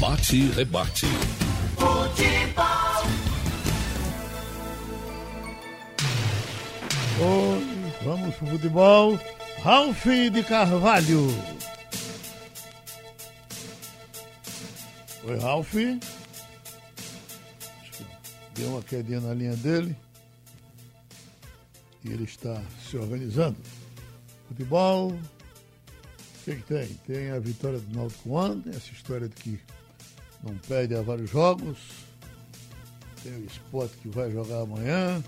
Bate e rebate. Futebol. Oi, vamos pro futebol. Ralf de Carvalho. Oi, Ralf. Deu uma quedinha na linha dele. E ele está se organizando. Futebol. O que, que tem? Tem a vitória do Náutico ontem, essa história de que não perde a vários jogos. Tem o esporte que vai jogar amanhã.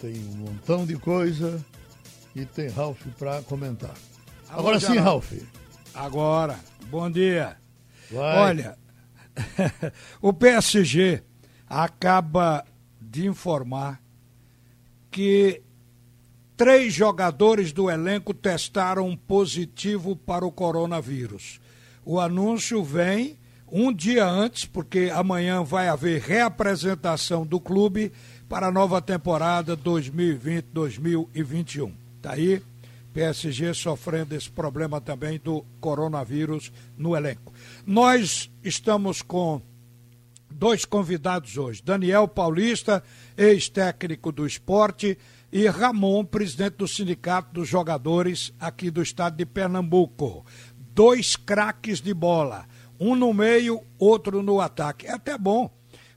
Tem um montão de coisa. E tem Ralf para comentar. Alô, Agora sim. Ralf. Agora, bom dia. Vai. Olha, o PSG acaba de informar que três jogadores do elenco testaram positivo para o coronavírus. O anúncio vem um dia antes, porque amanhã vai haver reapresentação do clube para a nova temporada 2020-2021. Tá aí, PSG sofrendo esse problema também do coronavírus no elenco. Nós estamos com dois convidados hoje: Daniel Paulista, ex-técnico do esporte, e Ramon, presidente do Sindicato dos Jogadores aqui do estado de Pernambuco. Dois craques de bola, um no meio, outro no ataque. É até bom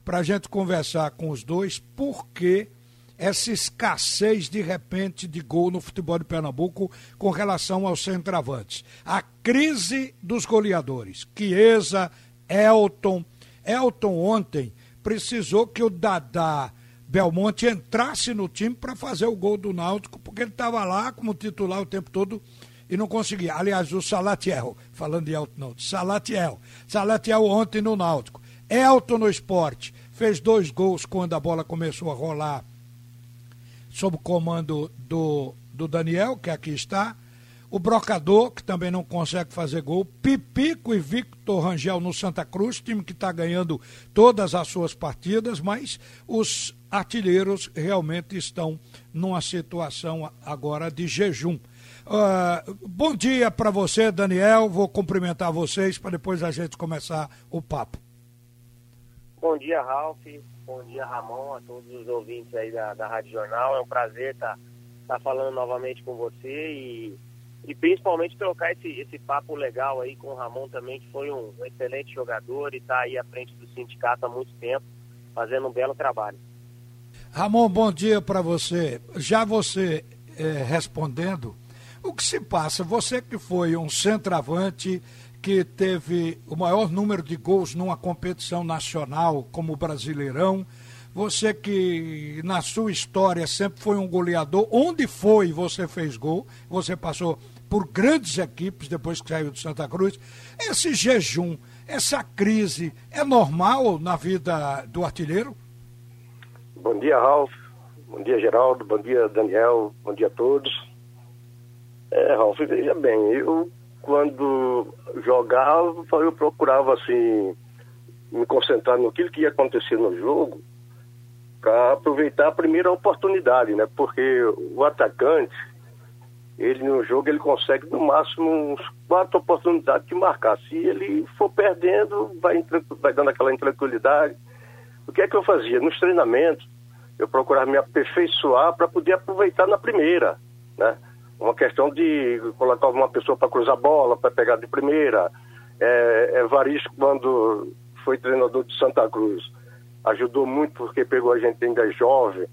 para a gente conversar com os dois, porque essa escassez de repente de gol no futebol de Pernambuco com relação aos centravantes. A crise dos goleadores. Chiesa, Elton. Elton ontem precisou que o Dadá Belmonte entrasse no time para fazer o gol do Náutico, porque ele estava lá como titular o tempo todo e não conseguia. Aliás, o Salatiel, falando de Elton, não, Salatiel. Salatiel ontem no Náutico. Elton no esporte, fez dois gols quando a bola começou a rolar sob o comando do, do Daniel, que aqui está. O Brocador, que também não consegue fazer gol. Pipico e Victor Rangel no Santa Cruz, time que está ganhando todas as suas partidas, mas os artilheiros realmente estão numa situação agora de jejum. Uh, bom dia para você, Daniel. Vou cumprimentar vocês para depois a gente começar o papo. Bom dia, Ralf. Bom dia, Ramon, a todos os ouvintes aí da, da Rádio Jornal. É um prazer estar tá, falando novamente com você e, e principalmente trocar esse, esse papo legal aí com o Ramon também, que foi um, um excelente jogador e está aí à frente do sindicato há muito tempo, fazendo um belo trabalho. Ramon, bom dia para você. Já você eh, respondendo, o que se passa? Você que foi um centroavante que teve o maior número de gols numa competição nacional como o Brasileirão, você que na sua história sempre foi um goleador, onde foi você fez gol, você passou por grandes equipes depois que saiu de Santa Cruz. Esse jejum, essa crise, é normal na vida do artilheiro? Bom dia, Ralf. Bom dia, Geraldo. Bom dia, Daniel. Bom dia a todos. É, Ralf, veja bem, eu quando jogava, eu procurava assim me concentrar no que ia acontecer no jogo para aproveitar a primeira oportunidade, né? Porque o atacante, ele no jogo ele consegue no máximo uns quatro oportunidades de marcar. Se ele for perdendo, vai, vai dando aquela intranquilidade. O que é que eu fazia? Nos treinamentos, eu procurava me aperfeiçoar para poder aproveitar na primeira, né? Uma questão de colocar uma pessoa para cruzar bola, para pegar de primeira. É, Evaristo, quando foi treinador de Santa Cruz, ajudou muito porque pegou a gente ainda jovem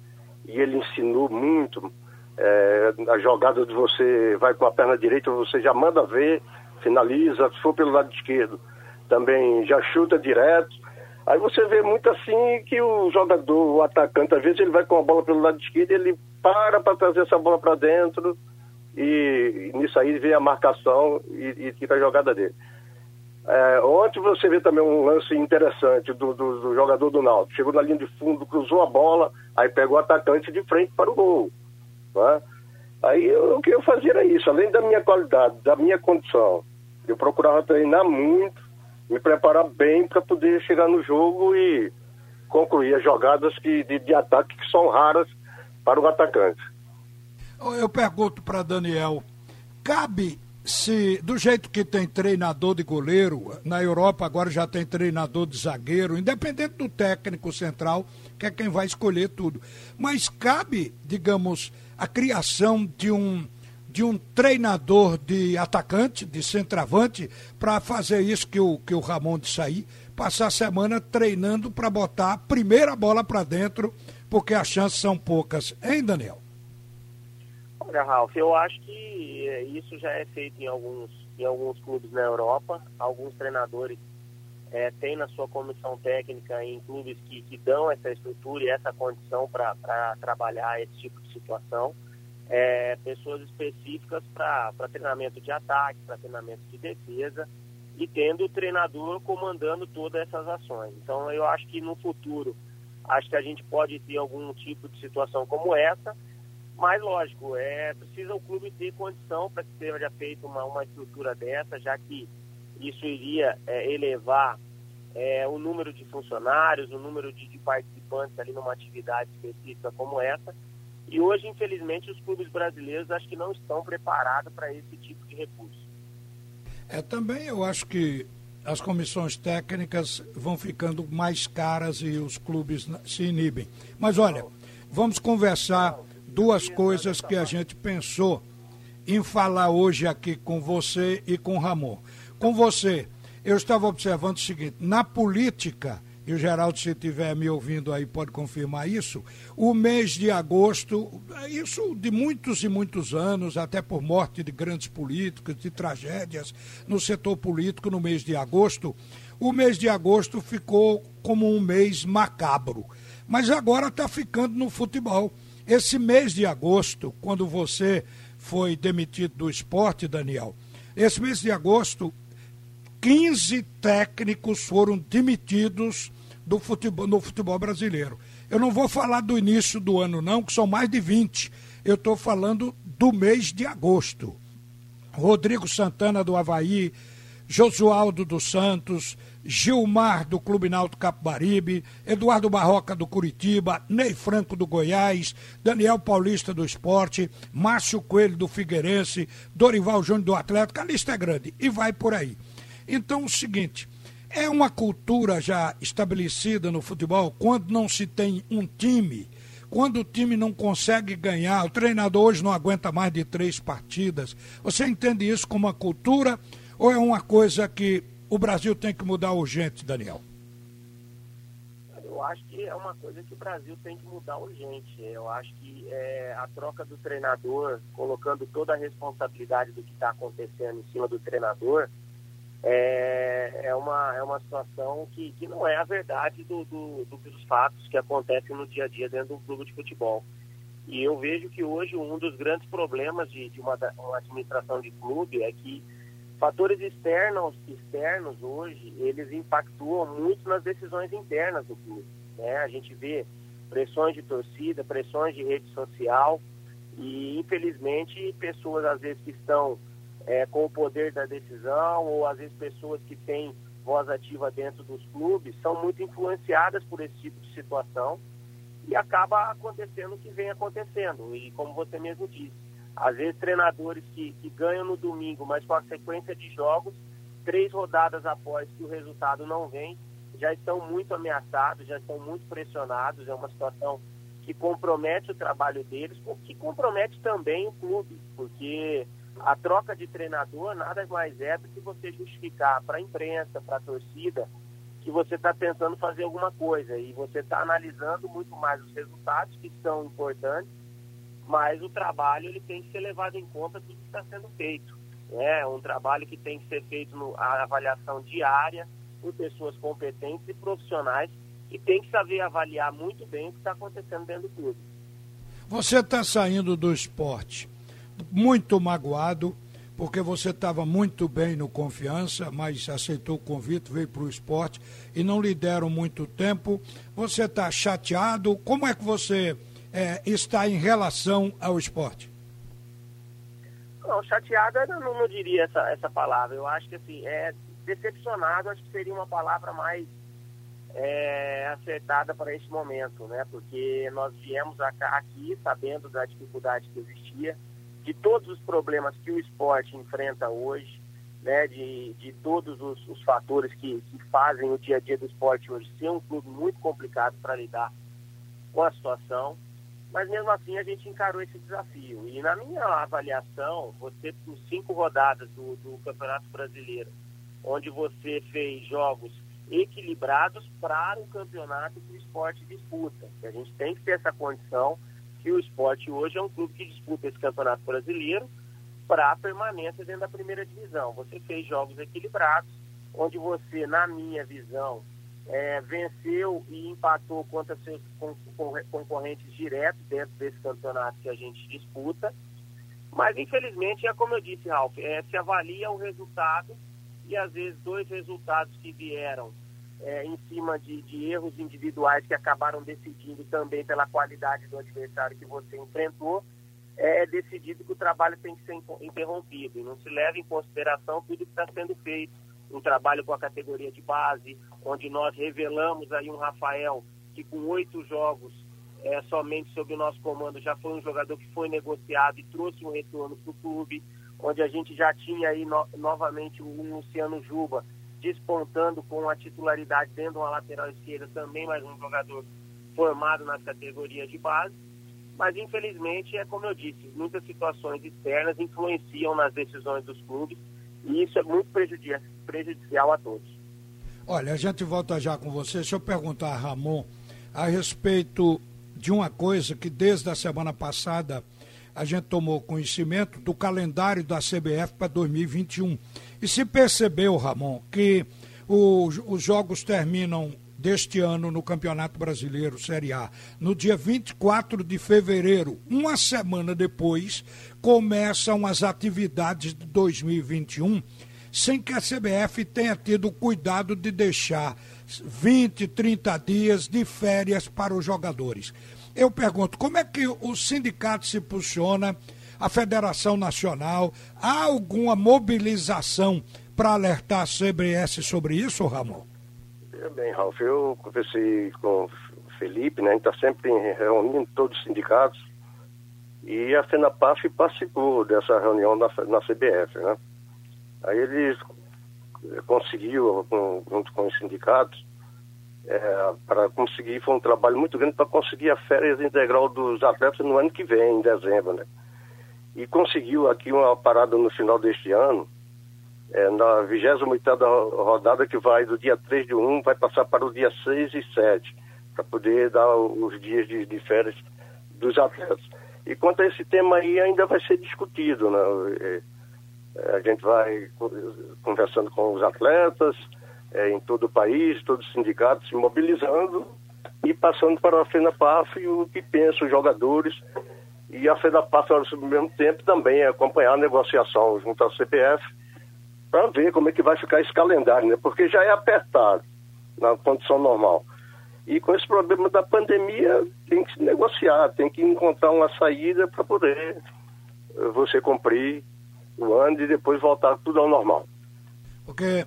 e ele ensinou muito. É, a jogada de você vai com a perna direita, você já manda ver, finaliza, se for pelo lado esquerdo, também já chuta direto. Aí você vê muito assim que o jogador, o atacante, às vezes ele vai com a bola pelo lado esquerdo, ele para para trazer essa bola para dentro e, nisso aí vem a marcação e, e tira a jogada dele. É, ontem você vê também um lance interessante do, do, do, jogador do Náutico. Chegou na linha de fundo, cruzou a bola, aí pegou o atacante de frente para o gol. Né? Aí eu, o que eu fazia era isso, além da minha qualidade, da minha condição, eu procurava treinar muito, me preparar bem para poder chegar no jogo e concluir as jogadas que, de, de ataque que são raras para o atacante. Eu pergunto para Daniel, cabe se do jeito que tem treinador de goleiro, na Europa agora já tem treinador de zagueiro, independente do técnico central, que é quem vai escolher tudo. Mas cabe, digamos, a criação de um de um treinador de atacante, de centroavante, para fazer isso que o, que o Ramon disse aí, passar a semana treinando para botar a primeira bola para dentro, porque as chances são poucas. Hein, Daniel? Olha, Ralf, eu acho que é, isso já é feito em alguns, em alguns clubes na Europa. Alguns treinadores é, têm na sua comissão técnica em clubes que, que dão essa estrutura e essa condição para trabalhar esse tipo de situação é, pessoas específicas para treinamento de ataque, para treinamento de defesa e tendo o treinador comandando todas essas ações. Então eu acho que no futuro acho que a gente pode ter algum tipo de situação como essa, mas lógico, é precisa o clube ter condição para que seja feita uma, uma estrutura dessa, já que isso iria é, elevar é, o número de funcionários, o número de, de participantes ali numa atividade específica como essa e hoje, infelizmente, os clubes brasileiros acho que não estão preparados para esse tipo de recurso. É, também eu acho que as comissões técnicas vão ficando mais caras e os clubes se inibem. Mas olha, vamos conversar duas coisas que a gente pensou em falar hoje aqui com você e com Ramon. Com você, eu estava observando o seguinte: na política, e o Geraldo, se estiver me ouvindo aí, pode confirmar isso. O mês de agosto, isso de muitos e muitos anos, até por morte de grandes políticos, de tragédias no setor político no mês de agosto, o mês de agosto ficou como um mês macabro. Mas agora está ficando no futebol. Esse mês de agosto, quando você foi demitido do esporte, Daniel, esse mês de agosto 15 técnicos foram demitidos do futebol, no futebol brasileiro. Eu não vou falar do início do ano, não, que são mais de 20. Eu estou falando do mês de agosto. Rodrigo Santana do Havaí, Josualdo dos Santos, Gilmar do Clube Náutico Capibaribe, Eduardo Barroca do Curitiba, Ney Franco do Goiás, Daniel Paulista do Esporte, Márcio Coelho do Figueirense, Dorival Júnior do Atlético, a lista é grande e vai por aí. Então, o seguinte, é uma cultura já estabelecida no futebol quando não se tem um time, quando o time não consegue ganhar, o treinador hoje não aguenta mais de três partidas. Você entende isso como uma cultura ou é uma coisa que o Brasil tem que mudar urgente, Daniel? Eu acho que é uma coisa que o Brasil tem que mudar urgente. Eu acho que é, a troca do treinador, colocando toda a responsabilidade do que está acontecendo em cima do treinador, é, é, uma, é uma situação que, que não é a verdade do, do, do, dos fatos que acontecem no dia a dia dentro do clube de futebol. E eu vejo que hoje um dos grandes problemas de, de uma, uma, administração de clube é que fatores externos, externos hoje, eles impactuam muito nas decisões internas do clube. Né? A gente vê pressões de torcida, pressões de rede social e, infelizmente, pessoas às vezes que estão é, com o poder da decisão, ou às vezes pessoas que têm voz ativa dentro dos clubes, são muito influenciadas por esse tipo de situação e acaba acontecendo o que vem acontecendo. E como você mesmo disse, às vezes treinadores que, que ganham no domingo, mas com a sequência de jogos, três rodadas após que o resultado não vem, já estão muito ameaçados, já estão muito pressionados, é uma situação que compromete o trabalho deles, que compromete também o clube, porque a troca de treinador nada mais é do que você justificar para a imprensa, para a torcida, que você está tentando fazer alguma coisa. E você está analisando muito mais os resultados que são importantes, mas o trabalho ele tem que ser levado em conta tudo que está sendo feito. É um trabalho que tem que ser feito no, a avaliação diária por pessoas competentes e profissionais que tem que saber avaliar muito bem o que está acontecendo dentro do clube. Você está saindo do esporte muito magoado, porque você estava muito bem no confiança, mas aceitou o convite, veio para o esporte e não lhe deram muito tempo. Você está chateado? Como é que você é, está em relação ao esporte? Não, chateado eu não, não diria essa, essa palavra. Eu acho que assim, é decepcionado, acho que seria uma palavra mais é, acertada para esse momento, né? Porque nós viemos aqui sabendo da dificuldade que existia de todos os problemas que o esporte enfrenta hoje, né, de, de todos os, os fatores que, que fazem o dia a dia do esporte hoje ser um clube muito complicado para lidar com a situação. Mas mesmo assim a gente encarou esse desafio. E na minha avaliação, você com cinco rodadas do, do Campeonato Brasileiro, onde você fez jogos equilibrados para o campeonato que o esporte disputa. A gente tem que ter essa condição que o esporte hoje é um clube que disputa esse campeonato brasileiro para a permanência dentro da primeira divisão. Você fez jogos equilibrados, onde você, na minha visão, é, venceu e empatou contra seus concorrentes diretos dentro desse campeonato que a gente disputa. Mas, infelizmente, é como eu disse, Ralf, é, se avalia o resultado e, às vezes, dois resultados que vieram é, em cima de, de, erros individuais que acabaram decidindo também pela qualidade do adversário que você enfrentou, é decidido que o trabalho tem que ser interrompido e não se leva em consideração tudo que está sendo feito. Um trabalho com a categoria de base, onde nós revelamos aí um Rafael que com oito jogos é, somente sob o nosso comando já foi um jogador que foi negociado e trouxe um retorno para o clube, onde a gente já tinha aí no, novamente o Luciano Juba, despontando com a titularidade dentro de uma lateral esquerda, também mais um jogador formado nas categorias de base. Mas, infelizmente, é como eu disse, muitas situações externas influenciam nas decisões dos clubes e isso é muito prejudicial a todos. Olha, a gente volta já com você. Deixa eu perguntar a Ramon a respeito de uma coisa que desde a semana passada a gente tomou conhecimento do calendário da CBF para 2021. E se percebeu, Ramon, que o, os jogos terminam deste ano no Campeonato Brasileiro Série A, no dia 24 de fevereiro, uma semana depois, começam as atividades de 2021, sem que a CBF tenha tido cuidado de deixar 20, 30 dias de férias para os jogadores. Eu pergunto, como é que o sindicato se posiciona, a Federação Nacional, há alguma mobilização para alertar a CBS sobre isso, Ramon? Bem, Ralf, eu conversei com o Felipe, né? A gente está sempre reunindo todos os sindicatos e a FENAPAF participou dessa reunião na, na CBF, né? Aí eles conseguiu, junto com os sindicatos, é, para conseguir, foi um trabalho muito grande para conseguir a férias integral dos atletas no ano que vem, em dezembro, né? E conseguiu aqui uma parada no final deste ano, é, na 28 rodada que vai do dia 3 de 1, vai passar para o dia 6 e 7, para poder dar os dias de, de, férias dos atletas. E quanto a esse tema aí, ainda vai ser discutido, né? É a gente vai conversando com os atletas, é, em todo o país, todos os sindicatos se mobilizando e passando para a FENAPAF e o que pensam os jogadores. E a FENAPAF, ao mesmo tempo, também acompanhar a negociação junto à CPF para ver como é que vai ficar esse calendário, né? Porque já é apertado na condição normal. E com esse problema da pandemia, tem que se negociar, tem que encontrar uma saída para poder eh, você cumprir o ano e depois voltar tudo ao normal. Porque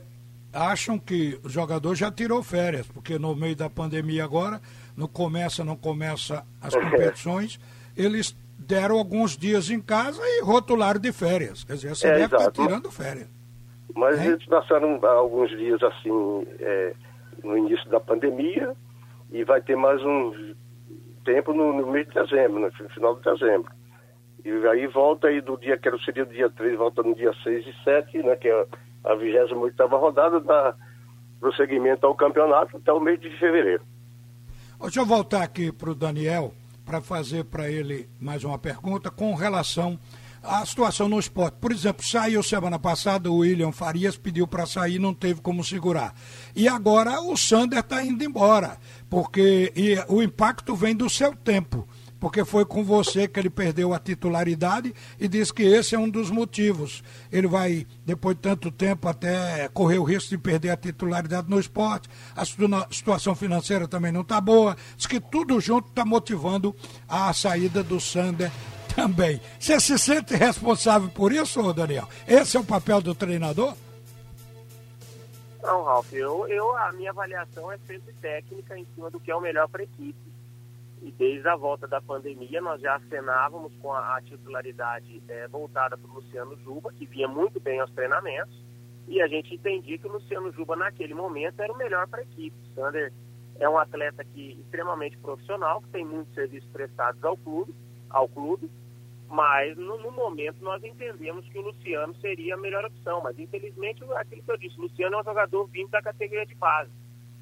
acham que o jogador já tirou férias, porque no meio da pandemia agora, não começa, não começa as competições, eles deram alguns dias em casa e rotularam de férias. Quer dizer, você é, deve estar tirando férias. Mas é? eles passaram alguns dias assim é, no início da pandemia e vai ter mais um tempo no, no mês de dezembro, no final de dezembro. E aí volta aí do dia, que seria o dia 3, volta no dia 6 e 7, né, que é a 28 rodada, dá prosseguimento ao campeonato até o mês de fevereiro. Deixa eu voltar aqui para o Daniel para fazer para ele mais uma pergunta com relação à situação no esporte. Por exemplo, saiu semana passada, o William Farias pediu para sair não teve como segurar. E agora o Sander está indo embora, porque o impacto vem do seu tempo porque foi com você que ele perdeu a titularidade e diz que esse é um dos motivos. Ele vai, depois de tanto tempo, até correr o risco de perder a titularidade no esporte. A situação financeira também não está boa. Diz que tudo junto está motivando a saída do Sander também. Você se sente responsável por isso, Daniel? Esse é o papel do treinador? Não, Ralf, eu, eu, a minha avaliação é sempre técnica em cima do que é o melhor para a equipe E desde a volta da pandemia, nós já acenávamos com a, titularidade é, voltada para o Luciano Juba, que vinha muito bem aos treinamentos. E a gente entendia que o Luciano Juba, naquele momento, era o melhor para a equipe. Sander é um atleta que extremamente profissional, que tem muitos serviços prestados ao clube, ao clube mas no, no, momento nós entendemos que o Luciano seria a melhor opção. Mas infelizmente, aquilo que eu disse, o Luciano é um jogador vindo da categoria de base.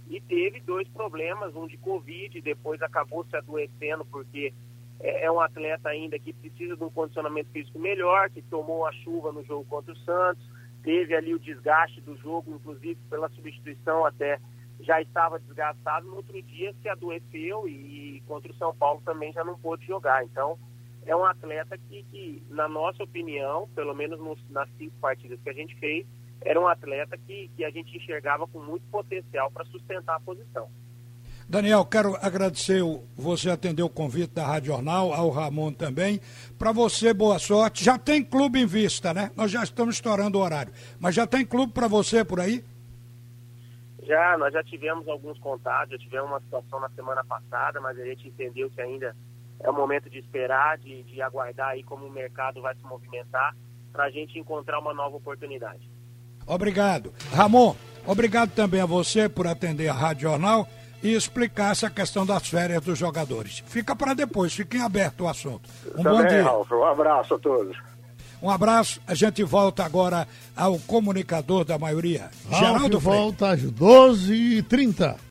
E teve dois problemas, um de Covid, depois acabou se adoecendo porque é, é um atleta ainda que precisa de um condicionamento físico melhor, que tomou a chuva no jogo contra o Santos, teve ali o desgaste do jogo, inclusive pela substituição até já estava desgastado, no outro dia se adoeceu e contra o São Paulo também já não pôde jogar. Então, é um atleta que, que na nossa opinião, pelo menos nos, nas cinco partidas que a gente fez, era um atleta que, que a gente enxergava com muito potencial para sustentar a posição. Daniel, quero agradecer você atender o convite da Rádio Jornal, ao Ramon também. Para você, boa sorte. Já tem clube em vista, né? Nós já estamos estourando o horário. Mas já tem clube para você por aí? Já, nós já tivemos alguns contatos, já tivemos uma situação na semana passada, mas a gente entendeu que ainda é o momento de esperar, de, de aguardar aí como o mercado vai se movimentar para a gente encontrar uma nova oportunidade. Obrigado. Ramon, obrigado também a você por atender a Rádio Jornal e explicar essa questão das férias dos jogadores. Fica para depois, fique em aberto o assunto. Um também, bom dia. Ralf, um abraço a todos. Um abraço, a gente volta agora ao comunicador da maioria, Ralf Geraldo volta às 12h30.